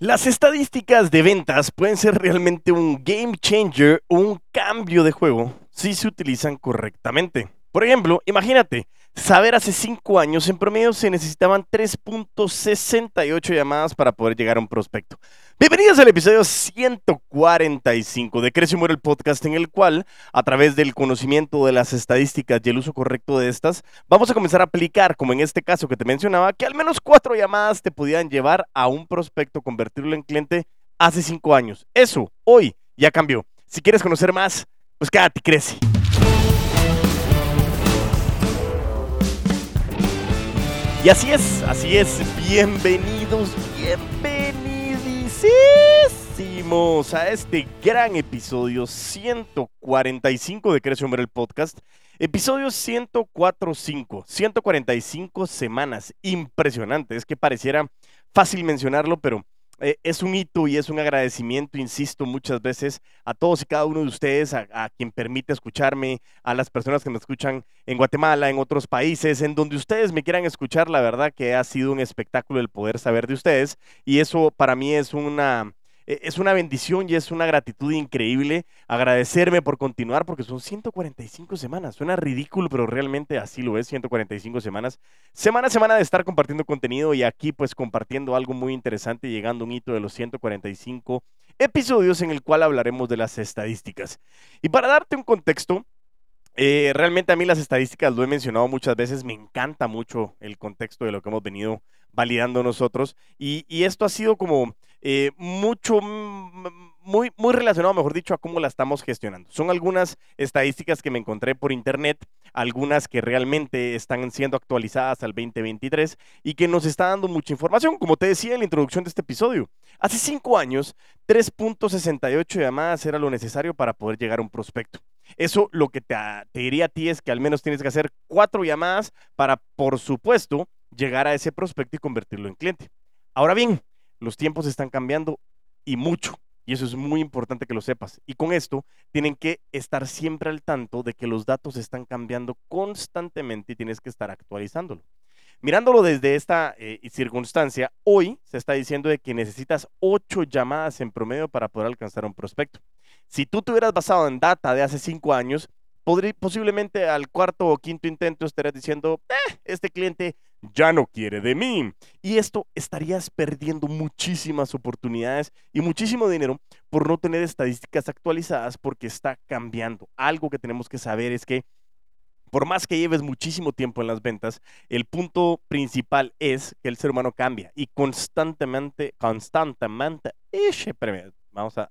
Las estadísticas de ventas pueden ser realmente un game changer o un cambio de juego si se utilizan correctamente. Por ejemplo, imagínate, saber hace 5 años en promedio se necesitaban 3.68 llamadas para poder llegar a un prospecto. Bienvenidos al episodio 145 de Crece y Muere el podcast en el cual, a través del conocimiento de las estadísticas y el uso correcto de estas, vamos a comenzar a aplicar, como en este caso que te mencionaba, que al menos cuatro llamadas te podían llevar a un prospecto, convertirlo en cliente hace 5 años. Eso, hoy, ya cambió. Si quieres conocer más, pues quédate crece. Y así es, así es. Bienvenidos, bienvenidísimos a este gran episodio 145 de Crece Hombre el Podcast. Episodio 145, 145 semanas. Impresionante, es que pareciera fácil mencionarlo, pero eh, es un hito y es un agradecimiento, insisto, muchas veces a todos y cada uno de ustedes, a, quien permite escucharme, a las personas que me escuchan en Guatemala, en otros países, en donde ustedes me quieran escuchar, la verdad que ha sido un espectáculo el poder saber de ustedes y eso para mí es una es una bendición y es una gratitud increíble agradecerme por continuar porque son 145 semanas. Suena ridículo, pero realmente así lo es, 145 semanas. Semana a semana de estar compartiendo contenido y aquí pues compartiendo algo muy interesante, llegando a un hito de los 145 episodios en el cual hablaremos de las estadísticas. Y para darte un contexto, eh, realmente a mí las estadísticas, lo he mencionado muchas veces, me encanta mucho el contexto de lo que hemos venido validando nosotros. Y, esto ha sido como eh, mucho, muy, muy relacionado, mejor dicho, a cómo la estamos gestionando. Son algunas estadísticas que me encontré por internet, algunas que realmente están siendo actualizadas al 2023 y que nos está dando mucha información. Como te decía en la introducción de este episodio, hace cinco años, 3.68 llamadas era lo necesario para poder llegar a un prospecto. Eso lo que te, te, diría a ti es que al menos tienes que hacer cuatro llamadas para, por supuesto, llegar a ese prospecto y convertirlo en cliente. Ahora bien, los tiempos están cambiando y mucho. Y eso es muy importante que lo sepas. Y con esto tienen que estar siempre al tanto de que los datos están cambiando constantemente y tienes que estar actualizándolo. Mirándolo desde esta eh, circunstancia, hoy se está diciendo de que necesitas ocho llamadas en promedio para poder alcanzar un prospecto. Si tú te hubieras basado en data de hace cinco años, posiblemente al cuarto o quinto intento estarías diciendo, eh, este cliente ya no quiere de mí. Y esto estarías perdiendo muchísimas oportunidades y muchísimo dinero por no tener estadísticas actualizadas porque está cambiando. Algo que tenemos que saber es que por más que lleves muchísimo tiempo en las ventas, el punto principal es que el ser humano cambia y constantemente, constantemente, vamos a...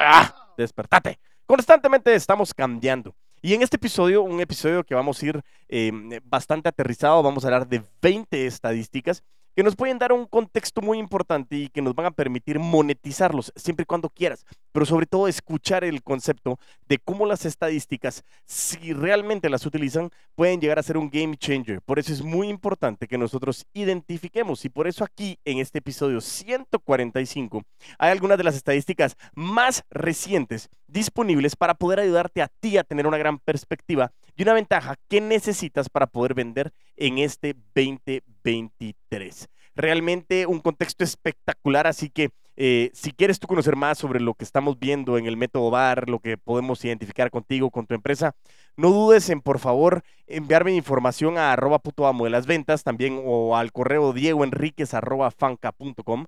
¡Ah! Despertate. Constantemente estamos cambiando. Y en este episodio, un episodio que vamos a ir em, bastante aterrizado, vamos a hablar de 20 estadísticas que nos pueden dar un contexto muy importante y que nos van a permitir monetizarlos siempre y cuando quieras, pero sobre todo escuchar el concepto de cómo las estadísticas, si realmente las utilizan, pueden llegar a ser un game changer. Por eso es muy importante que nosotros identifiquemos y por eso aquí en este episodio 145 hay algunas de las estadísticas más recientes disponibles para poder ayudarte a ti a tener una gran perspectiva y una ventaja que necesitas para poder vender en este 2023. Realmente un contexto espectacular, así que eh, si quieres tú conocer más sobre lo que estamos viendo en el método VAR, lo que podemos identificar contigo, con tu empresa, no dudes en, por favor, enviarme información a arroba puto amo de las ventas, también o al correo diegoenriquez arroba fanca.com,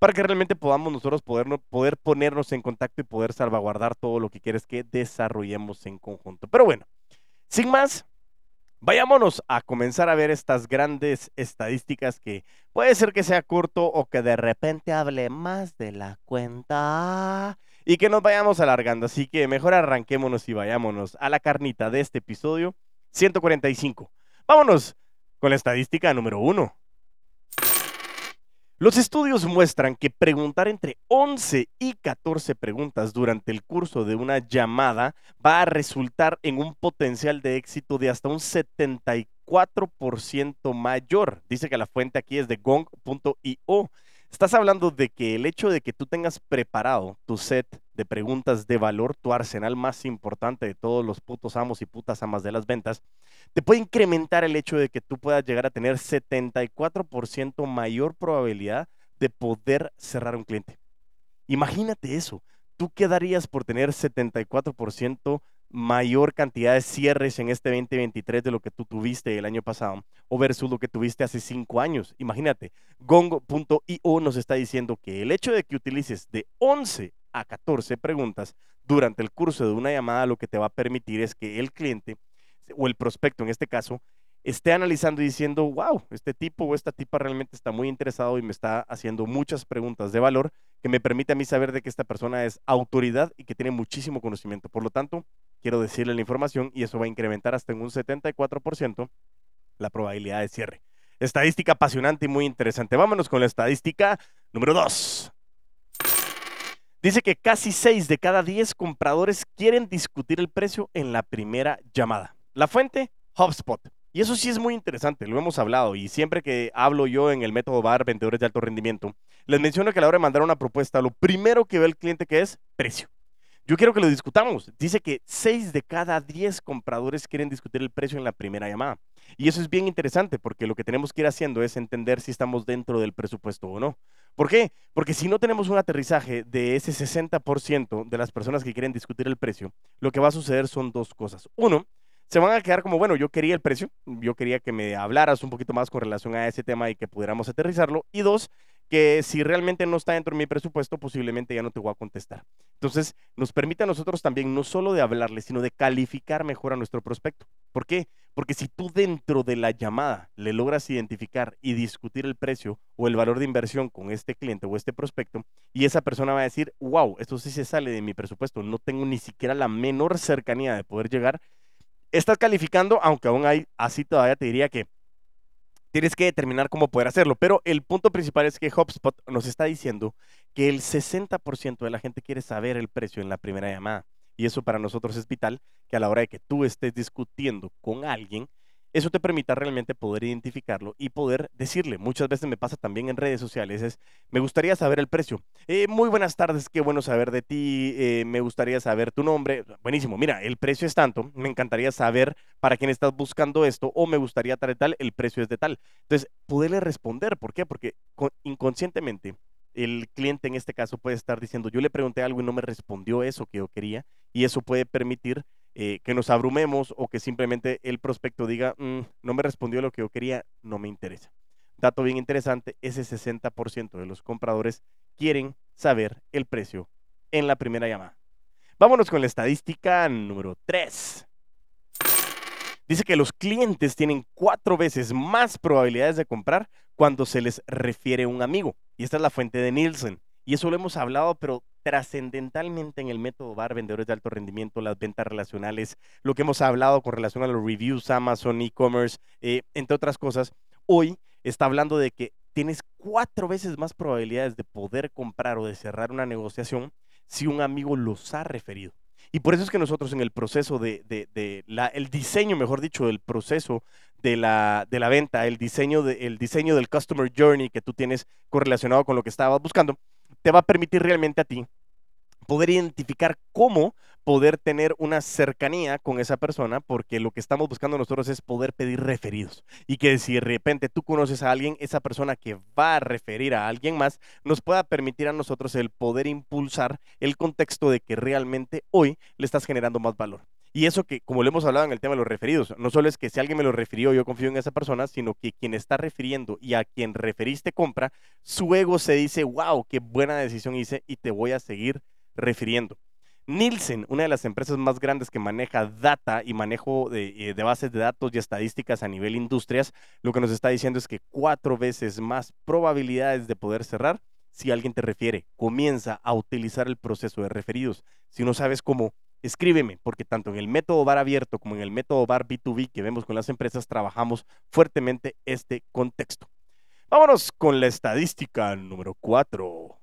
para que realmente podamos nosotros poder, poder ponernos en contacto y poder salvaguardar todo lo que quieres que desarrollemos en conjunto. Pero bueno, sin más, Vayámonos a comenzar a ver estas grandes estadísticas que puede ser que sea corto o que de repente hable más de la cuenta y que nos vayamos alargando. Así que mejor arranquémonos y vayámonos a la carnita de este episodio 145. Vámonos con la estadística número uno. Los estudios muestran que preguntar entre 11 y 14 preguntas durante el curso de una llamada va a resultar en un potencial de éxito de hasta un 74% mayor. Dice que la fuente aquí es de gong.io. Estás hablando de que el hecho de que tú tengas preparado tu set de preguntas de valor, tu arsenal más importante de todos los putos amos y putas amas de las ventas, te puede incrementar el hecho de que tú puedas llegar a tener 74% mayor probabilidad de poder cerrar un cliente. Imagínate eso. ¿Tú qué darías por tener 74% mayor cantidad de cierres en este 2023 de lo que tú tuviste el año pasado o versus lo que tuviste hace cinco años. Imagínate, gongo.io nos está diciendo que el hecho de que utilices de 11 a 14 preguntas durante el curso de una llamada lo que te va a permitir es que el cliente o el prospecto en este caso esté analizando y diciendo, wow, este tipo o esta tipa realmente está muy interesado y me está haciendo muchas preguntas de valor que me permite a mí saber de que esta persona es autoridad y que tiene muchísimo conocimiento. Por lo tanto, quiero decirle la información y eso va a incrementar hasta en un 74% la probabilidad de cierre. Estadística apasionante y muy interesante. Vámonos con la estadística número 2. Dice que casi 6 de cada 10 compradores quieren discutir el precio en la primera llamada. La fuente, HubSpot. Y eso sí es muy interesante, lo hemos hablado y siempre que hablo yo en el método VAR, vendedores de alto rendimiento, les menciono que a la hora de mandar una propuesta, lo primero que ve el cliente que es precio. Yo quiero que lo discutamos. Dice que 6 de cada 10 compradores quieren discutir el precio en la primera llamada. Y eso es bien interesante porque lo que tenemos que ir haciendo es entender si estamos dentro del presupuesto o no. ¿Por qué? Porque si no tenemos un aterrizaje de ese 60% de las personas que quieren discutir el precio, lo que va a suceder son dos cosas. Uno, se van a quedar como, bueno, yo quería el precio, yo quería que me hablaras un poquito más con relación a ese tema y que pudiéramos aterrizarlo. Y dos, que si realmente no está dentro de mi presupuesto, posiblemente ya no te voy a contestar. Entonces, nos permite a nosotros también no solo de hablarle, sino de calificar mejor a nuestro prospecto. ¿Por qué? Porque si tú dentro de la llamada le logras identificar y discutir el precio o el valor de inversión con este cliente o este prospecto, y esa persona va a decir, wow, esto sí se sale de mi presupuesto, no tengo ni siquiera la menor cercanía de poder llegar, estás calificando, aunque aún hay, así todavía te diría que tienes que determinar cómo poder hacerlo. Pero el punto principal es que HubSpot nos está diciendo que el 60% de la gente quiere saber el precio en la primera llamada. Y eso para nosotros es vital, que a la hora de que tú estés discutiendo con alguien, eso te permita realmente poder identificarlo y poder decirle. Muchas veces me pasa también en redes sociales, es, me gustaría saber el precio. Eh, muy buenas tardes, qué bueno saber de ti, eh, me gustaría saber tu nombre. Buenísimo, mira, el precio es tanto, me encantaría saber para quién estás buscando esto o me gustaría tal y tal, el precio es de tal. Entonces, poderle responder, ¿por qué? Porque inconscientemente el cliente en este caso puede estar diciendo, yo le pregunté algo y no me respondió eso que yo quería y eso puede permitir eh, que nos abrumemos o que simplemente el prospecto diga, mm, no me respondió lo que yo quería, no me interesa. Dato bien interesante, ese 60% de los compradores quieren saber el precio en la primera llamada. Vámonos con la estadística número 3. Dice que los clientes tienen cuatro veces más probabilidades de comprar cuando se les refiere un amigo. Y esta es la fuente de Nielsen. Y eso lo hemos hablado, pero trascendentalmente en el método VAR, vendedores de alto rendimiento, las ventas relacionales, lo que hemos hablado con relación a los reviews, Amazon, e-commerce, eh, entre otras cosas, hoy está hablando de que tienes cuatro veces más probabilidades de poder comprar o de cerrar una negociación si un amigo los ha referido. Y por eso es que nosotros en el proceso de, el diseño, mejor dicho, del proceso de la, de la venta, el diseño, el diseño del customer journey que tú tienes correlacionado con lo que estabas buscando, te va a permitir realmente a ti poder identificar cómo poder tener una cercanía con esa persona, porque lo que estamos buscando nosotros es poder pedir referidos. Y que si de repente tú conoces a alguien, esa persona que va a referir a alguien más, nos pueda permitir a nosotros el poder impulsar el contexto de que realmente hoy le estás generando más valor. Y eso que, como lo hemos hablado en el tema de los referidos, no solo es que si alguien me lo refirió, yo confío en esa persona, sino que quien está refiriendo y a quien referiste compra, su ego se dice, wow, qué buena decisión hice y te voy a seguir refiriendo. Nielsen, una de las empresas más grandes que maneja data y manejo de, eh, de, bases de datos y estadísticas a nivel industrias, lo que nos está diciendo es que cuatro veces más probabilidades de poder cerrar si alguien te refiere. Comienza a utilizar el proceso de referidos. Si no sabes cómo, escríbeme, porque tanto en el método bar abierto como en el método bar B2B que vemos con las empresas, trabajamos fuertemente este contexto. Vámonos con la estadística número 4.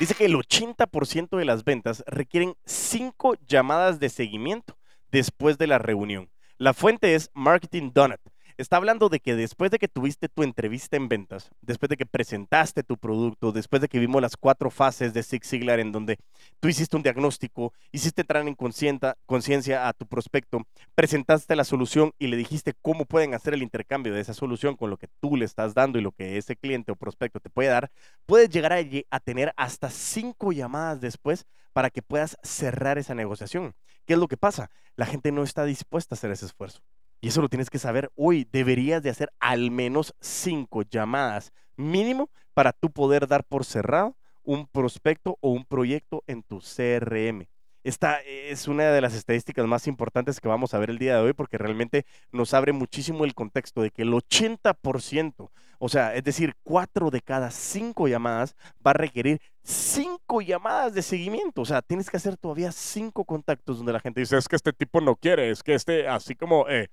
Dice que el 80% de las ventas requieren 5 llamadas de seguimiento después de la reunión. La fuente es Marketing Donut. Está hablando de que después de que tuviste tu entrevista en ventas, después de que presentaste tu producto, después de que vimos las cuatro fases de Six Siglar en donde tú hiciste un diagnóstico, hiciste entrar en conciencia a tu prospecto, presentaste la solución y le dijiste cómo pueden hacer el intercambio de esa solución con lo que tú le estás dando y lo que ese cliente o prospecto te puede dar, puedes llegar a, a tener hasta cinco llamadas después para que puedas cerrar esa negociación. ¿Qué es lo que pasa? La gente no está dispuesta a hacer ese esfuerzo. Y eso lo tienes que saber hoy. Deberías de hacer al menos cinco llamadas mínimo para tú poder dar por cerrado un prospecto o un proyecto en tu CRM. Esta es una de las estadísticas más importantes que vamos a ver el día de hoy porque realmente nos abre muchísimo el contexto de que el 80%, o sea, es decir, cuatro de cada cinco llamadas va a requerir cinco llamadas de seguimiento. O sea, tienes que hacer todavía cinco contactos donde la gente dice, es que este tipo no quiere, es que este, así como, eh,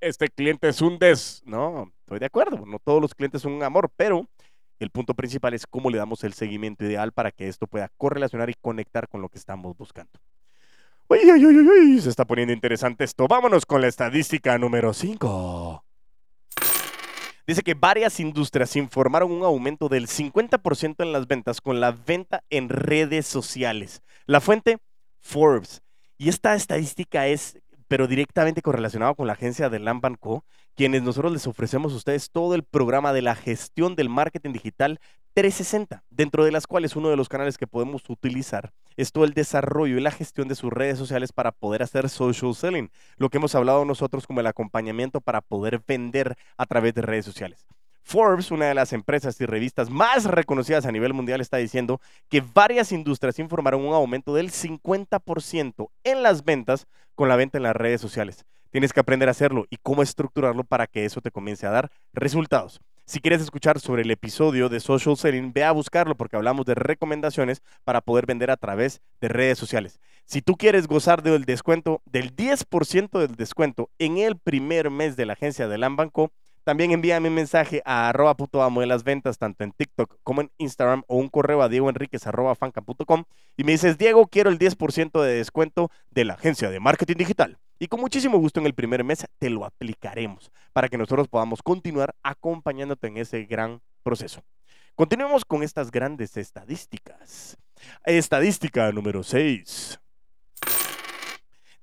este cliente es un des. No, estoy de acuerdo, no todos los clientes son un amor, pero el punto principal es cómo le damos el seguimiento ideal para que esto pueda correlacionar y conectar con lo que estamos buscando. Uy, uy, uy, uy, se está poniendo interesante esto. Vámonos con la estadística número 5. Dice que varias industrias informaron un aumento del 50% en las ventas con la venta en redes sociales. La fuente, Forbes. Y esta estadística es pero directamente correlacionado con la agencia de Lamban Co., quienes nosotros les ofrecemos a ustedes todo el programa de la gestión del marketing digital 360, dentro de las cuales uno de los canales que podemos utilizar es todo el desarrollo y la gestión de sus redes sociales para poder hacer social selling, lo que hemos hablado nosotros como el acompañamiento para poder vender a través de redes sociales. Forbes, una de las empresas y revistas más reconocidas a nivel mundial, está diciendo que varias industrias informaron un aumento del 50% en las ventas con la venta en las redes sociales. Tienes que aprender a hacerlo y cómo estructurarlo para que eso te comience a dar resultados. Si quieres escuchar sobre el episodio de Social Selling, ve a buscarlo porque hablamos de recomendaciones para poder vender a través de redes sociales. Si tú quieres gozar del descuento, del 10% del descuento en el primer mes de la agencia de Lambanco, también envíame un mensaje a arroba amo de las ventas, tanto en TikTok como en Instagram, o un correo a diegoenriquez arroba fanca.com y me dices, Diego, quiero el 10% de descuento de la agencia de marketing digital. Y con muchísimo gusto en el primer mes te lo aplicaremos para que nosotros podamos continuar acompañándote en ese gran proceso. Continuemos con estas grandes estadísticas. Estadística número 6.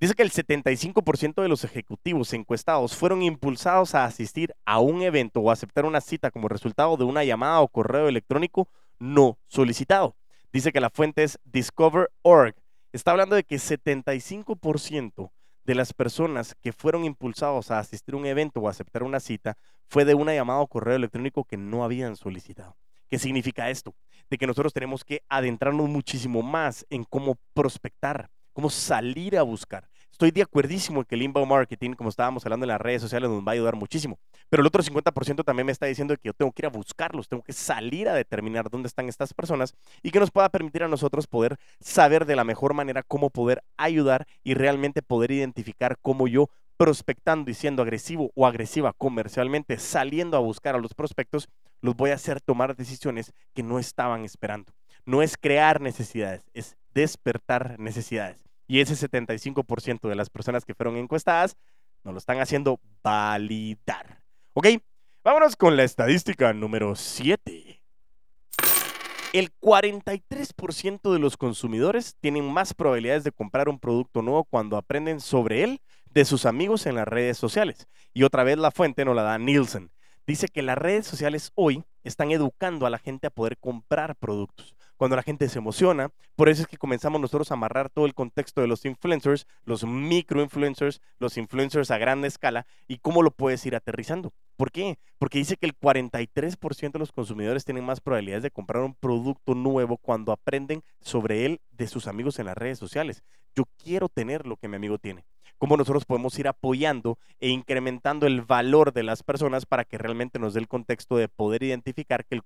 Dice que el 75% de los ejecutivos encuestados fueron impulsados a asistir a un evento o aceptar una cita como resultado de una llamada o correo electrónico no solicitado. Dice que la fuente es Discover.org. Está hablando de que 75% de las personas que fueron impulsados a asistir a un evento o aceptar una cita fue de una llamada o correo electrónico que no habían solicitado. ¿Qué significa esto? De que nosotros tenemos que adentrarnos muchísimo más en cómo prospectar, cómo salir a buscar. Estoy de acuerdísimo en que el inbound marketing, como estábamos hablando en las redes sociales, nos va a ayudar muchísimo. Pero el otro 50% también me está diciendo que yo tengo que ir a buscarlos, tengo que salir a determinar dónde están estas personas y que nos pueda permitir a nosotros poder saber de la mejor manera cómo poder ayudar y realmente poder identificar cómo yo prospectando y siendo agresivo o agresiva comercialmente, saliendo a buscar a los prospectos, los voy a hacer tomar decisiones que no estaban esperando. No es crear necesidades, es despertar necesidades. Y ese 75% de las personas que fueron encuestadas nos lo están haciendo validar. ¿Ok? Vámonos con la estadística número 7. El 43% de los consumidores tienen más probabilidades de comprar un producto nuevo cuando aprenden sobre él de sus amigos en las redes sociales. Y otra vez la fuente nos la da Nielsen. Dice que las redes sociales hoy están educando a la gente a poder comprar productos cuando la gente se emociona. Por eso es que comenzamos nosotros a amarrar todo el contexto de los influencers, los micro-influencers, los influencers a gran escala y cómo lo puedes ir aterrizando. ¿Por qué? Porque dice que el 43% de los consumidores tienen más probabilidades de comprar un producto nuevo cuando aprenden sobre él de sus amigos en las redes sociales. Yo quiero tener lo que mi amigo tiene. Cómo nosotros podemos ir apoyando e incrementando el valor de las personas para que realmente nos dé el contexto de poder identificar que el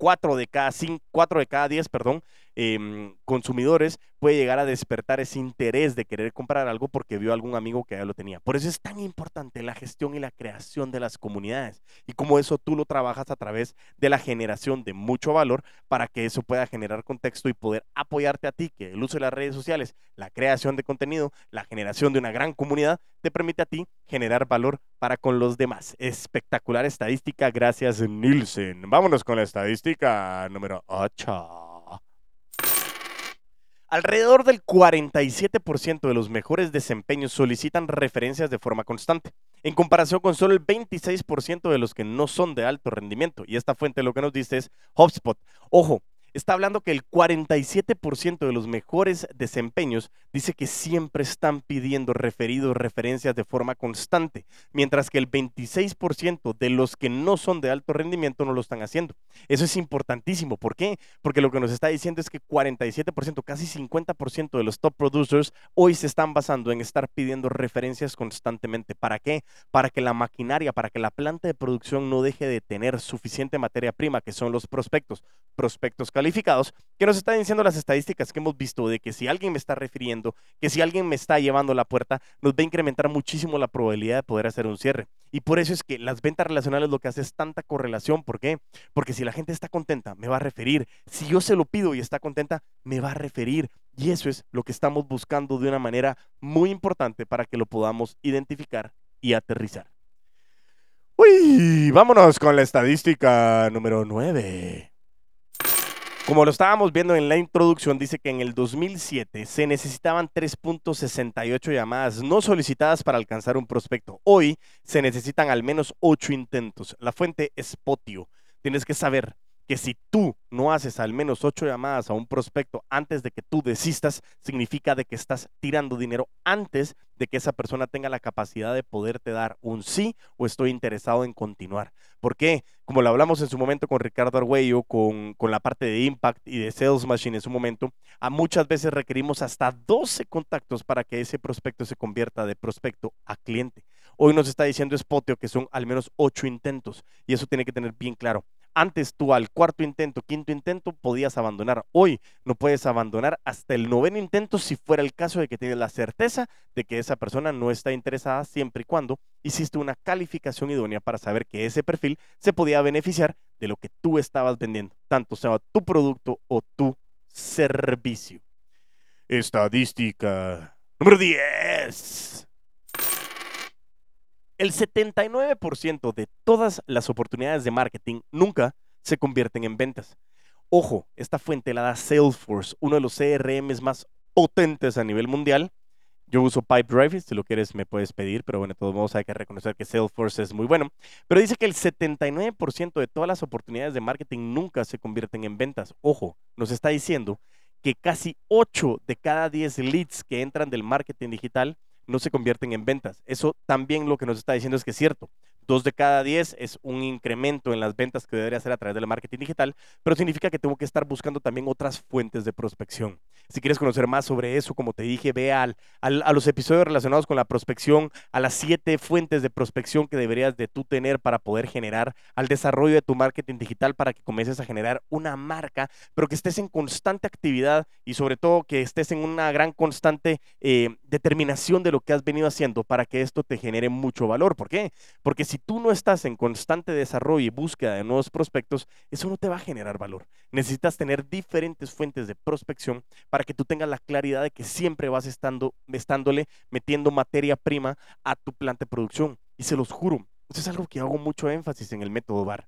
4 de cada 5, 4 de cada 10, perdón, em, consumidores puede llegar a despertar ese interés de querer comprar algo porque vio a algún amigo que ya lo tenía. Por eso es tan importante la gestión y la creación de las comunidades y como eso tú lo trabajas a través de la generación de mucho valor para que eso pueda generar contexto y poder apoyarte a ti, que el uso de las redes sociales, la creación de contenido, la generación de una gran comunidad, te permite a ti generar valor para con los demás. Espectacular estadística, gracias Nielsen. Vámonos con la estadística número 8. Alrededor del 47% de los mejores desempeños solicitan referencias de forma constante, en comparación con solo el 26% de los que no son de alto rendimiento. Y esta fuente lo que nos dice es HubSpot. Ojo, está hablando que el 47% de los mejores desempeños dice que siempre están pidiendo referidos, referencias de forma constante, mientras que el 26% de los que no son de alto rendimiento no lo están haciendo. Eso es importantísimo. ¿Por qué? Porque lo que nos está diciendo es que 47%, casi 50% de los top producers hoy se están basando en estar pidiendo referencias constantemente. ¿Para qué? Para que la maquinaria, para que la planta de producción no deje de tener suficiente materia prima, que son los prospectos. Prospectos calificados, que nos están diciendo las estadísticas que hemos visto de que si alguien me está refiriendo, que si alguien me está llevando a la puerta, nos va a incrementar muchísimo la probabilidad de poder hacer un cierre. Y por eso es que las ventas relacionales lo que hace es tanta correlación. ¿Por qué? Porque si la gente está contenta, me va a referir. Si yo se lo pido y está contenta, me va a referir. Y eso es lo que estamos buscando de una manera muy importante para que lo podamos identificar y aterrizar. Uy, vámonos con la estadística número 9. Como lo estábamos viendo en la introducción, dice que en el 2007 se necesitaban 3.68 llamadas no solicitadas para alcanzar un prospecto. Hoy se necesitan al menos 8 intentos. La fuente es Potio. Tienes que saber que si tú no haces al menos ocho llamadas a un prospecto antes de que tú desistas, significa de que estás tirando dinero antes de que esa persona tenga la capacidad de poderte dar un sí o estoy interesado en continuar. ¿Por qué? Como lo hablamos en su momento con Ricardo Arguello, con, con la parte de Impact y de Sales Machine en su momento, a muchas veces requerimos hasta 12 contactos para que ese prospecto se convierta de prospecto a cliente. Hoy nos está diciendo Spotio que son al menos ocho intentos y eso tiene que tener bien claro. Antes tú al cuarto intento, quinto intento podías abandonar. Hoy no puedes abandonar hasta el noveno intento si fuera el caso de que tienes la certeza de que esa persona no está interesada siempre y cuando hiciste una calificación idónea para saber que ese perfil se podía beneficiar de lo que tú estabas vendiendo, tanto sea tu producto o tu servicio. Estadística número 10. El 79% de todas las oportunidades de marketing nunca se convierten en ventas. Ojo, esta fuente la da Salesforce, uno de los CRMs más potentes a nivel mundial. Yo uso Pipedrive, si lo quieres me puedes pedir, pero bueno, de todos modos hay que reconocer que Salesforce es muy bueno. Pero dice que el 79% de todas las oportunidades de marketing nunca se convierten en ventas. Ojo, nos está diciendo que casi 8 de cada 10 leads que entran del marketing digital no se convierten en ventas. Eso también lo que nos está diciendo es que es cierto. Dos de cada diez es un incremento en las ventas que debería hacer a través del marketing digital, pero significa que tengo que estar buscando también otras fuentes de prospección. Si quieres conocer más sobre eso, como te dije, ve al, a los episodios relacionados con la prospección, a las siete fuentes de prospección que deberías de tú tener para poder generar, al desarrollo de tu marketing digital para que comiences a generar una marca, pero que estés en constante actividad y sobre todo que estés en una gran constante eh, determinación de lo que has venido haciendo para que esto te genere mucho valor. ¿Por qué? Porque si tú no estás en constante desarrollo y búsqueda de nuevos prospectos, eso no te va a generar valor. Necesitas tener diferentes fuentes de prospección para que tú tengas la claridad de que siempre vas estando, estándole metiendo materia prima a tu planta de producción. Y se los juro, eso es algo que hago mucho énfasis en el método VAR.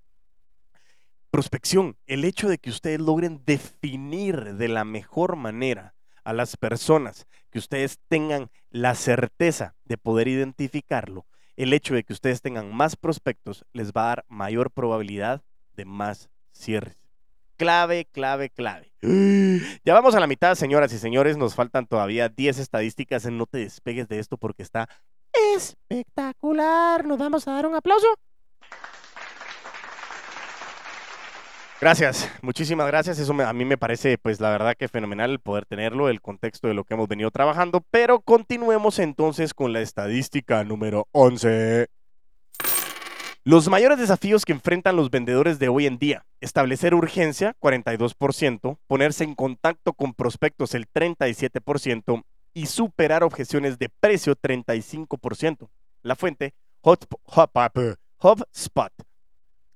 Prospección, el hecho de que ustedes logren definir de la mejor manera a las personas, que ustedes tengan la certeza de poder identificarlo, el hecho de que ustedes tengan más prospectos les va a dar mayor probabilidad de más cierres. Clave, clave, clave. Ya vamos a la mitad, señoras y señores. Nos faltan todavía 10 estadísticas. No te despegues de esto porque está espectacular. Nos vamos a dar un aplauso. Gracias, muchísimas gracias. Eso a mí me parece, pues la verdad que fenomenal poder tenerlo, el contexto de lo que hemos venido trabajando. Pero continuemos entonces con la estadística número 11. Los mayores desafíos que enfrentan los vendedores de hoy en día, establecer urgencia, 42%, ponerse en contacto con prospectos, el 37%, y superar objeciones de precio, 35%. La fuente, HubSpot.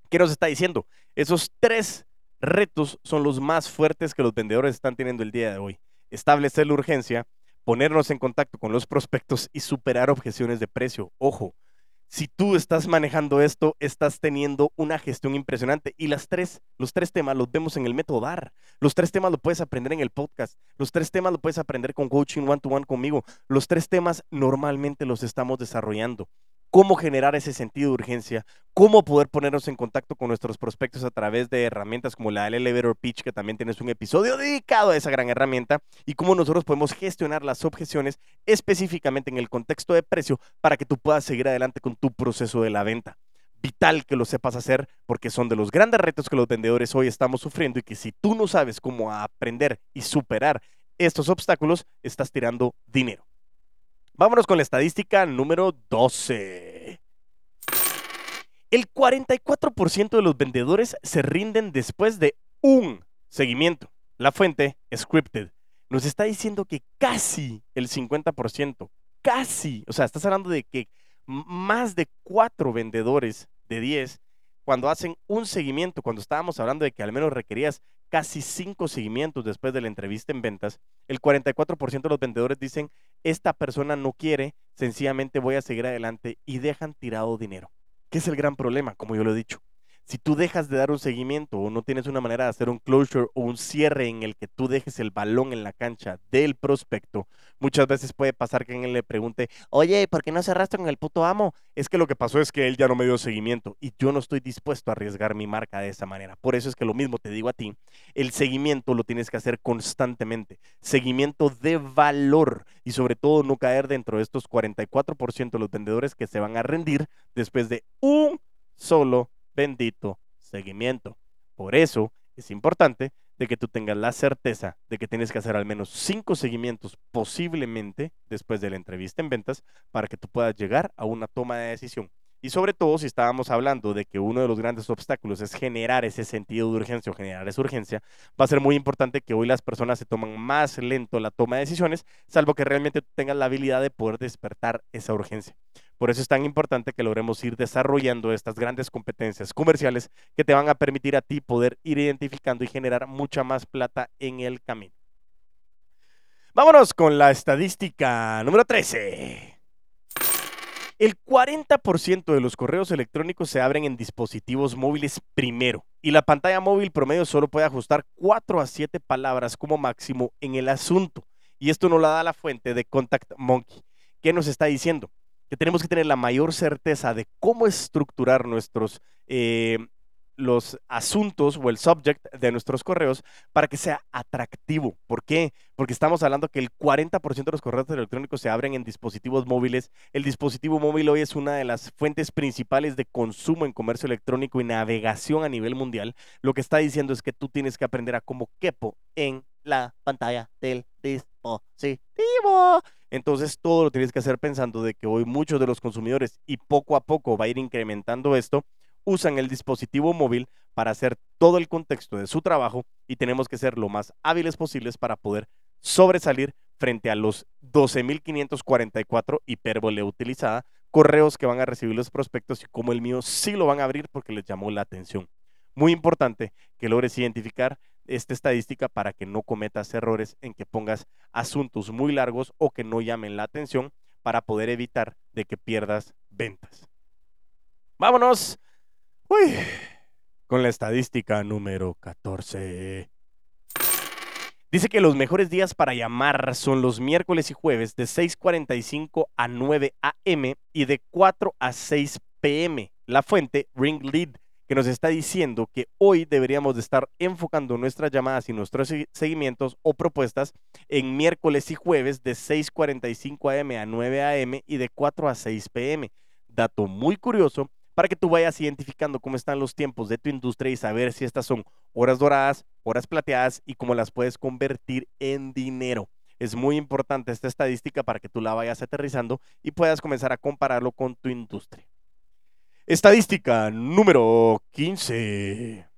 ¿Qué nos está diciendo? Esos tres retos son los más fuertes que los vendedores están teniendo el día de hoy. Establecer la urgencia, ponernos en contacto con los prospectos y superar objeciones de precio. Ojo, si tú estás manejando esto, estás teniendo una gestión impresionante. Y las tres, los tres temas los vemos en el método DAR. Los tres temas lo puedes aprender en el podcast. Los tres temas lo puedes aprender con coaching one to one conmigo. Los tres temas normalmente los estamos desarrollando cómo generar ese sentido de urgencia, cómo poder ponernos en contacto con nuestros prospectos a través de herramientas como la Elevator Pitch, que también tienes un episodio dedicado a esa gran herramienta, y cómo nosotros podemos gestionar las objeciones específicamente en el contexto de precio para que tú puedas seguir adelante con tu proceso de la venta. Vital que lo sepas hacer porque son de los grandes retos que los vendedores hoy estamos sufriendo y que si tú no sabes cómo aprender y superar estos obstáculos, estás tirando dinero. Vámonos con la estadística número 12. El 44% de los vendedores se rinden después de un seguimiento. La fuente, Scripted, nos está diciendo que casi el 50%, casi, o sea, estás hablando de que más de 4 vendedores de 10, cuando hacen un seguimiento, cuando estábamos hablando de que al menos requerías casi cinco seguimientos después de la entrevista en ventas, el 44% de los vendedores dicen, esta persona no quiere, sencillamente voy a seguir adelante y dejan tirado dinero. ¿Qué es el gran problema? Como yo lo he dicho. Si tú dejas de dar un seguimiento o no tienes una manera de hacer un closure o un cierre en el que tú dejes el balón en la cancha del prospecto, muchas veces puede pasar que alguien le pregunte, oye, ¿por qué no cerraste con el puto amo? Es que lo que pasó es que él ya no me dio seguimiento y yo no estoy dispuesto a arriesgar mi marca de esa manera. Por eso es que lo mismo te digo a ti, el seguimiento lo tienes que hacer constantemente, seguimiento de valor y sobre todo no caer dentro de estos 44% de los vendedores que se van a rendir después de un solo bendito seguimiento. Por eso es importante de que tú tengas la certeza de que tienes que hacer al menos cinco seguimientos posiblemente después de la entrevista en ventas para que tú puedas llegar a una toma de decisión. Y sobre todo si estábamos hablando de que uno de los grandes obstáculos es generar ese sentido de urgencia o generar esa urgencia, va a ser muy importante que hoy las personas se toman más lento la toma de decisiones, salvo que realmente tengas la habilidad de poder despertar esa urgencia. Por eso es tan importante que logremos ir desarrollando estas grandes competencias comerciales que te van a permitir a ti poder ir identificando y generar mucha más plata en el camino. Vámonos con la estadística número 13. El 40% de los correos electrónicos se abren en dispositivos móviles primero y la pantalla móvil promedio solo puede ajustar 4 a 7 palabras como máximo en el asunto. Y esto nos la da la fuente de Contact Monkey. ¿Qué nos está diciendo? Que tenemos que tener la mayor certeza de cómo estructurar nuestros eh, los asuntos o el subject de nuestros correos para que sea atractivo. ¿Por qué? Porque estamos hablando que el 40% de los correos electrónicos se abren en dispositivos móviles. El dispositivo móvil hoy es una de las fuentes principales de consumo en comercio electrónico y navegación a nivel mundial. Lo que está diciendo es que tú tienes que aprender a cómo quepo en la pantalla del dispositivo. Entonces todo lo tienes que hacer pensando de que hoy muchos de los consumidores y poco a poco va a ir incrementando esto usan el dispositivo móvil para hacer todo el contexto de su trabajo y tenemos que ser lo más hábiles posibles para poder sobresalir frente a los 12.544 hipérbole utilizada, correos que van a recibir los prospectos y como el mío sí lo van a abrir porque les llamó la atención. Muy importante que logres identificar esta estadística para que no cometas errores en que pongas asuntos muy largos o que no llamen la atención para poder evitar de que pierdas ventas. Vámonos Uy, con la estadística número 14. Dice que los mejores días para llamar son los miércoles y jueves de 6.45 a 9 a.m. y de 4 a 6 p.m. La fuente Ring Lead que nos está diciendo que hoy deberíamos de estar enfocando nuestras llamadas y nuestros seguimientos o propuestas en miércoles y jueves de 6.45 a.m. a 9 a.m. y de 4 a 6 p.m. Dato muy curioso para que tú vayas identificando cómo están los tiempos de tu industria y saber si estas son horas doradas, horas plateadas y cómo las puedes convertir en dinero. Es muy importante esta estadística para que tú la vayas aterrizando y puedas comenzar a compararlo con tu industria. Estadística número 15.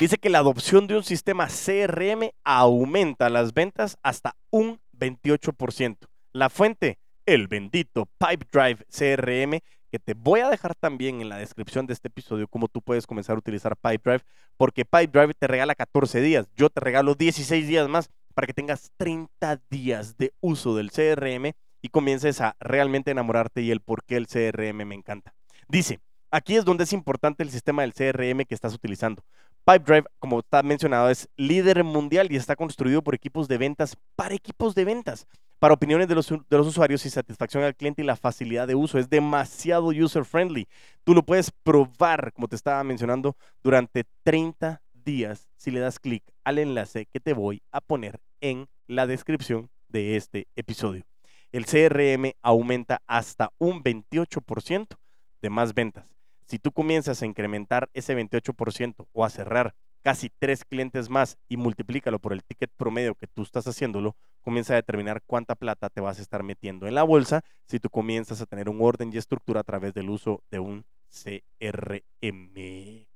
Dice que la adopción de un sistema CRM aumenta las ventas hasta un 28%. La fuente, el bendito Pipedrive CRM, que te voy a dejar también en la descripción de este episodio cómo tú puedes comenzar a utilizar Pipedrive, porque Pipedrive te regala 14 días, yo te regalo 16 días más para que tengas 30 días de uso del CRM y comiences a realmente enamorarte y el por qué el CRM me encanta. Dice, aquí es donde es importante el sistema del CRM que estás utilizando. Pipedrive, como está mencionado, es líder mundial y está construido por equipos de ventas para equipos de ventas, para opiniones de los, de los usuarios y satisfacción al cliente y la facilidad de uso. Es demasiado user friendly. Tú lo puedes probar, como te estaba mencionando, durante 30 días si le das clic al enlace que te voy a poner en la descripción de este episodio. El CRM aumenta hasta un 28% de más ventas. Si tú comienzas a incrementar ese 28% o a cerrar casi tres clientes más y multiplícalo por el ticket promedio que tú estás haciéndolo, comienza a determinar cuánta plata te vas a estar metiendo en la bolsa si tú comienzas a tener un orden y estructura a través del uso de un CRM.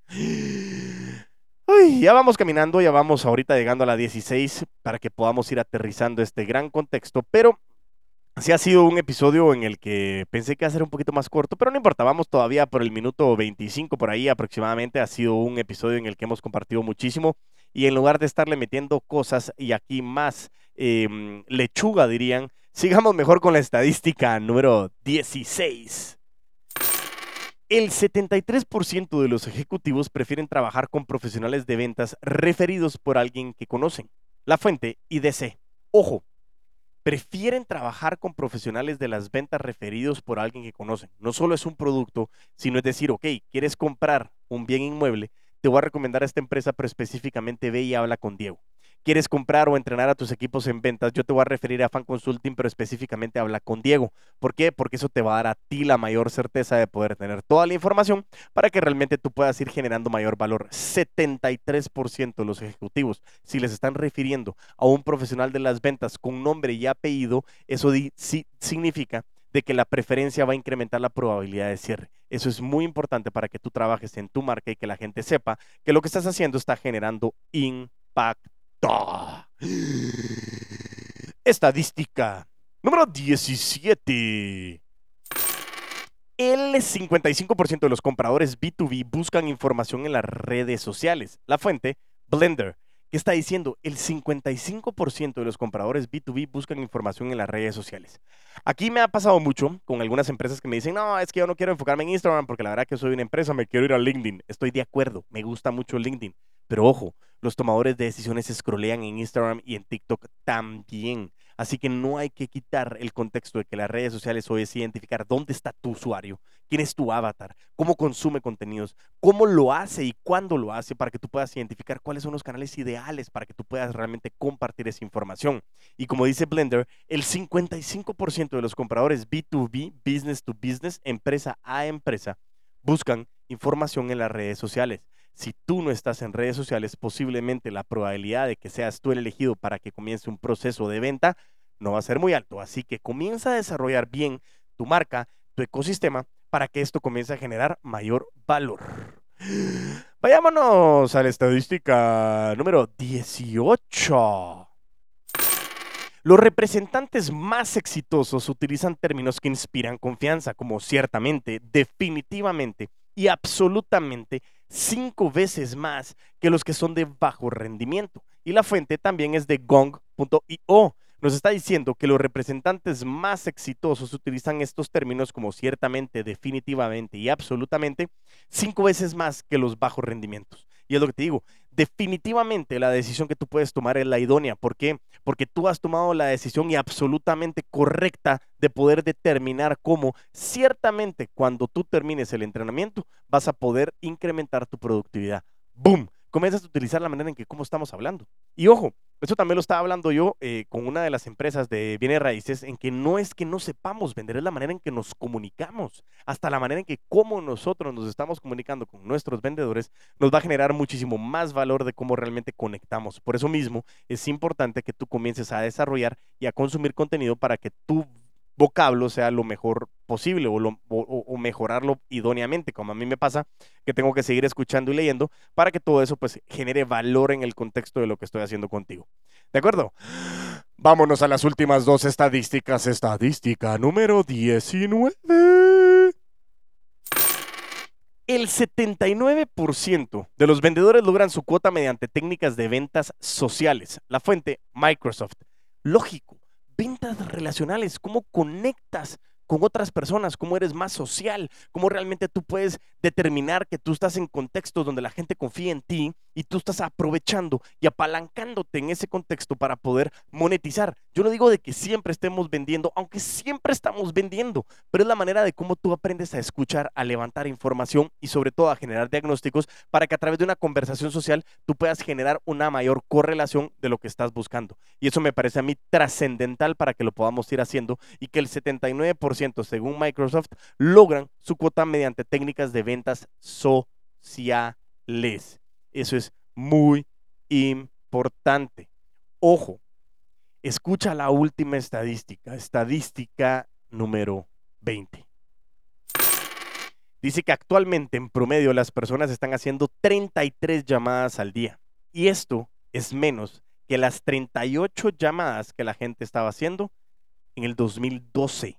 Uy, ya vamos caminando, ya vamos ahorita llegando a la 16 para que podamos ir aterrizando este gran contexto, pero Sí ha sido un episodio en el que pensé que iba a ser un poquito más corto, pero no importa, vamos todavía por el minuto 25 por ahí aproximadamente. Ha sido un episodio en el que hemos compartido muchísimo y en lugar de estarle metiendo cosas y aquí más em, lechuga dirían, sigamos mejor con la estadística número 16. El 73% de los ejecutivos prefieren trabajar con profesionales de ventas referidos por alguien que conocen. La fuente IDC. Ojo, prefieren trabajar con profesionales de las ventas referidos por alguien que conocen. No solo es un producto, sino es decir, ok, quieres comprar un bien inmueble, te voy a recomendar a esta empresa, pero específicamente ve y habla con Diego quieres comprar o entrenar a tus equipos en ventas, yo te voy a referir a Fan Consulting, pero específicamente habla con Diego. ¿Por qué? Porque eso te va a dar a ti la mayor certeza de poder tener toda la información para que realmente tú puedas ir generando mayor valor. 73% de los ejecutivos, si les están refiriendo a un profesional de las ventas con nombre y apellido, eso sí significa de que la preferencia va a incrementar la probabilidad de cierre. Eso es muy importante para que tú trabajes en tu marca y que la gente sepa que lo que estás haciendo está generando impacto. Estadística número 17. El 55% de los compradores B2B buscan información en las redes sociales. La fuente, Blender, que está diciendo el 55% de los compradores B2B buscan información en las redes sociales. Aquí me ha pasado mucho con algunas empresas que me dicen, no, es que yo no quiero enfocarme en Instagram porque la verdad que soy una empresa, me quiero ir a LinkedIn. Estoy de acuerdo, me gusta mucho LinkedIn. Pero ojo, los tomadores de decisiones scrollean en Instagram y en TikTok también. Así que no hay que quitar el contexto de que las redes sociales hoy es identificar dónde está tu usuario, quién es tu avatar, cómo consume contenidos, cómo lo hace y cuándo lo hace para que tú puedas identificar cuáles son los canales ideales para que tú puedas realmente compartir esa información. Y como dice Blender, el 55% de los compradores B2B, business to business, empresa a empresa, buscan información en las redes sociales si tú no estás en redes sociales, posiblemente la probabilidad de que seas tú el elegido para que comience un proceso de venta no va a ser muy alto. Así que comienza a desarrollar bien tu marca, tu ecosistema, para que esto comience a generar mayor valor. Vayámonos a la estadística número 18. Los representantes más exitosos utilizan términos que inspiran confianza, como ciertamente, definitivamente y absolutamente cinco veces más que los que son de bajo rendimiento. Y la fuente también es de gong.io. Nos está diciendo que los representantes más exitosos utilizan estos términos como ciertamente, definitivamente y absolutamente cinco veces más que los bajos rendimientos. Y es lo que te digo, definitivamente la decisión que tú puedes tomar es la idónea. ¿Por qué? Porque tú has tomado la decisión y absolutamente correcta de poder determinar cómo ciertamente cuando tú termines el entrenamiento vas a poder incrementar tu productividad. ¡Boom! comienzas a utilizar la manera en que cómo estamos hablando. Y ojo, eso también lo estaba hablando yo eh, con una de las empresas de bienes raíces, en que no es que no sepamos vender, es la manera en que nos comunicamos, hasta la manera en que cómo nosotros nos estamos comunicando con nuestros vendedores, nos va a generar muchísimo más valor de cómo realmente conectamos. Por eso mismo es importante que tú comiences a desarrollar y a consumir contenido para que tú vocablo sea lo mejor posible o, mejorarlo idóneamente, como a mí me pasa, que tengo que seguir escuchando y leyendo para que todo eso pues genere valor en el contexto de lo que estoy haciendo contigo. ¿De acuerdo? Vámonos a las últimas dos estadísticas. Estadística número 19. El 79% de los vendedores logran su cuota mediante técnicas de ventas sociales. La fuente, Microsoft. Lógico, ventas relacionales, cómo conectas con otras personas, cómo eres más social, cómo realmente tú puedes determinar que tú estás en contextos donde la gente confía en ti y tú estás aprovechando y apalancándote en ese contexto para poder monetizar. Yo no digo de que siempre estemos vendiendo, aunque siempre estamos vendiendo, pero es la manera de cómo tú aprendes a escuchar, a levantar información y sobre todo a generar diagnósticos para que a través de una conversación social tú puedas generar una mayor correlación de lo que estás buscando. Y eso me parece a mí trascendental para que lo podamos ir haciendo y que el 79% según Microsoft logran su cuota mediante técnicas de ventas sociales. Eso es muy importante. Ojo, escucha la última estadística, estadística número 20. Dice que actualmente en promedio las personas están haciendo 33 llamadas al día. Y esto es menos que las 38 llamadas que la gente estaba haciendo en el 2012.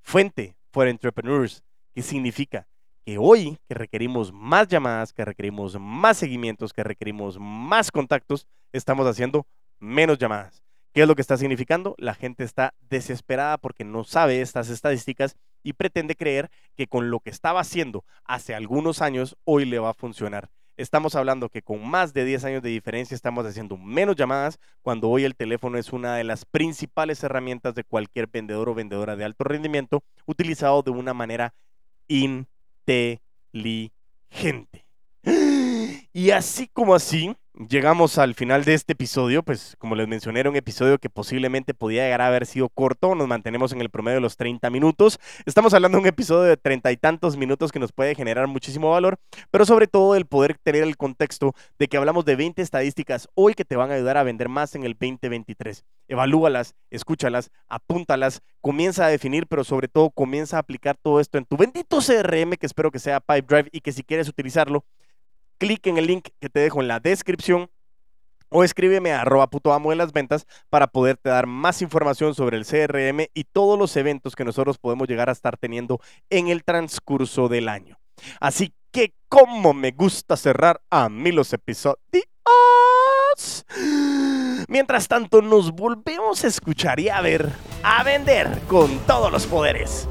Fuente for Entrepreneurs, que significa que hoy, que requerimos más llamadas, que requerimos más seguimientos, que requerimos más contactos, estamos haciendo menos llamadas. ¿Qué es lo que está significando? La gente está desesperada porque no sabe estas estadísticas y pretende creer que con lo que estaba haciendo hace algunos años, hoy le va a funcionar. Estamos hablando que con más de 10 años de diferencia estamos haciendo menos llamadas cuando hoy el teléfono es una de las principales herramientas de cualquier vendedor o vendedora de alto rendimiento utilizado de una manera in inteligente. Y así como así, llegamos al final de este episodio, pues como les mencioné, era un episodio que posiblemente podía llegar a haber sido corto, nos mantenemos en el promedio de los 30 minutos. Estamos hablando de un episodio de treinta y tantos minutos que nos puede generar muchísimo valor, pero sobre todo el poder tener el contexto de que hablamos de 20 estadísticas hoy que te van a ayudar a vender más en el 2023. Evalúalas, escúchalas, apúntalas, comienza a definir, pero sobre todo comienza a aplicar todo esto en tu bendito CRM, que espero que sea Pipedrive y que si quieres utilizarlo, clic en el link que te dejo en la descripción o escríbeme a arroba amo de las ventas para poderte dar más información sobre el CRM y todos los eventos que nosotros podemos llegar a estar teniendo en el transcurso del año. Así que como me gusta cerrar a mí los episodios. Mientras tanto nos volvemos a escuchar y a ver, a vender con todos los poderes.